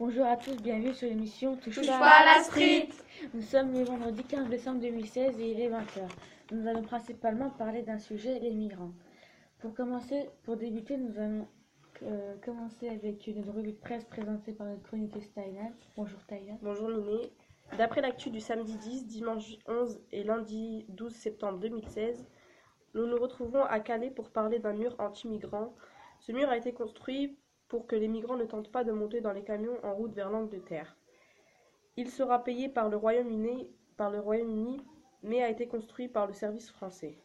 Bonjour à tous, bienvenue sur l'émission Touche, Touche pas à la street Nous sommes le vendredi 15 décembre 2016 et il est 20h. Nous allons principalement parler d'un sujet, les migrants. Pour commencer, pour débuter, nous allons euh, commencer avec une revue de presse présentée par notre chroniqueuse Thaïlande. Bonjour Thaïlande. Bonjour Miné. D'après l'actu du samedi 10, dimanche 11 et lundi 12 septembre 2016, nous nous retrouvons à Calais pour parler d'un mur anti-migrants. Ce mur a été construit pour que les migrants ne tentent pas de monter dans les camions en route vers l'Angleterre. Il sera payé par le Royaume-Uni, mais a été construit par le service français.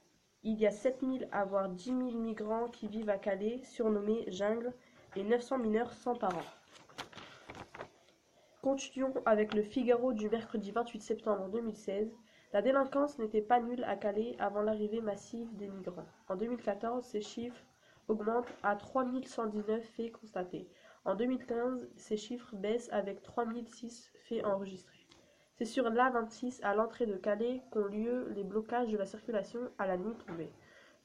Il y a 7000 à voire 10 000 migrants qui vivent à Calais, surnommés jungle, et 900 mineurs sans parents. Continuons avec le Figaro du mercredi 28 septembre 2016. La délinquance n'était pas nulle à Calais avant l'arrivée massive des migrants. En 2014, ces chiffres augmentent à 3119 faits constatés. En 2015, ces chiffres baissent avec 3006 faits enregistrés. C'est sur l'A26 à l'entrée de Calais qu'ont lieu les blocages de la circulation à la nuit tombée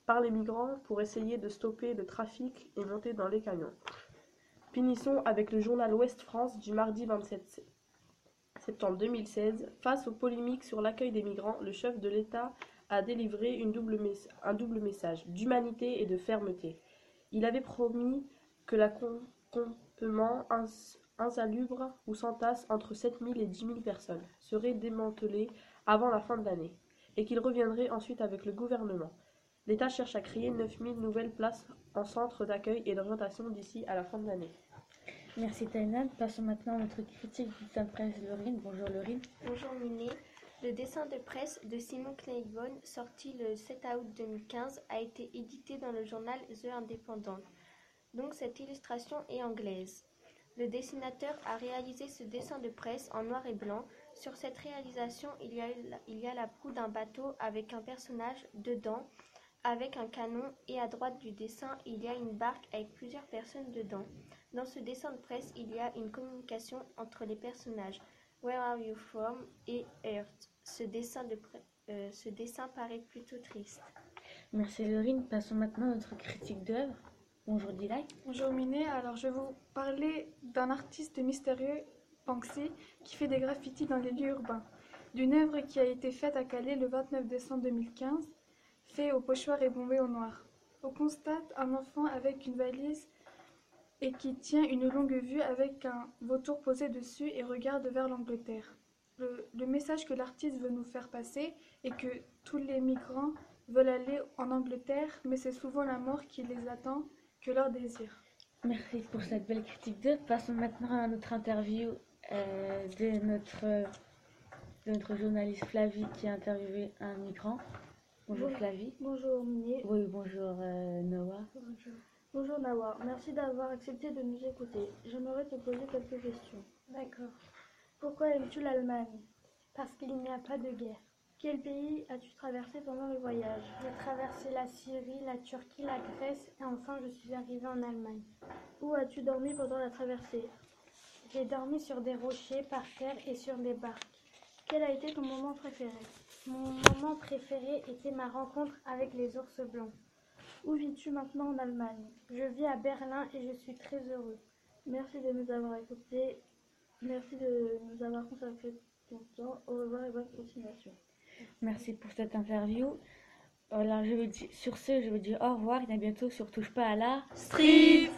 par les migrants pour essayer de stopper le trafic et monter dans les camions. Finissons avec le journal Ouest France du mardi 27 septembre 2016. Face aux polémiques sur l'accueil des migrants, le chef de l'État a délivré un double message d'humanité et de fermeté. Il avait promis que l'accompagnement insalubre ou s'entasse entre 7 000 et 10 000 personnes serait démantelé avant la fin de l'année et qu'il reviendrait ensuite avec le gouvernement. L'État cherche à créer 9 000 nouvelles places en centre d'accueil et d'orientation d'ici à la fin de l'année. Merci Thaïlande. Passons maintenant à notre critique du de presse Lorine. Bonjour Lorine. Bonjour Miné. Le dessin de presse de Simon Claiborne, sorti le 7 août 2015, a été édité dans le journal The Independent. Donc cette illustration est anglaise. Le dessinateur a réalisé ce dessin de presse en noir et blanc. Sur cette réalisation, il y a, il y a la proue d'un bateau avec un personnage dedans, avec un canon, et à droite du dessin, il y a une barque avec plusieurs personnes dedans. Dans ce dessin de presse, il y a une communication entre les personnages Where are you from? Et Earth. Ce dessin, de euh, ce dessin paraît plutôt triste. Merci Laurine. Passons maintenant à notre critique d'œuvre. Bonjour Dilay. Bonjour Miné. Alors je vais vous parler d'un artiste mystérieux, Banksy, qui fait des graffitis dans les lieux urbains. D'une œuvre qui a été faite à Calais le 29 décembre 2015, fait au pochoir et bombé au noir. On constate un enfant avec une valise et qui tient une longue vue avec un vautour posé dessus et regarde vers l'Angleterre. Le, le, message que l'artiste veut nous faire passer est que tous les migrants veulent aller en Angleterre, mais c'est souvent la mort qui les attend que leur désir. Merci pour cette belle critique de. Passons maintenant à notre interview euh, de, notre, de notre journaliste Flavie qui a interviewé un migrant. Bonjour Flavie. Bonjour Minier. Oui, bonjour euh, Noah. Bonjour. Bonjour Nawa, merci d'avoir accepté de nous écouter. J'aimerais te poser quelques questions. D'accord. Pourquoi aimes-tu l'Allemagne? Parce qu'il n'y a pas de guerre. Quel pays as-tu traversé pendant le voyage? J'ai traversé la Syrie, la Turquie, la Grèce et enfin je suis arrivée en Allemagne. Où as-tu dormi pendant la traversée? J'ai dormi sur des rochers, par terre et sur des barques. Quel a été ton moment préféré? Mon moment préféré était ma rencontre avec les ours blancs. Où vis-tu maintenant en Allemagne? Je vis à Berlin et je suis très heureux. Merci de nous avoir écoutés. Merci de nous avoir consacré ton temps. Au revoir et bonne continuation. Merci pour cette interview. Alors, je dire, sur ce, je veux dire au revoir et à bientôt sur Touche pas à la street.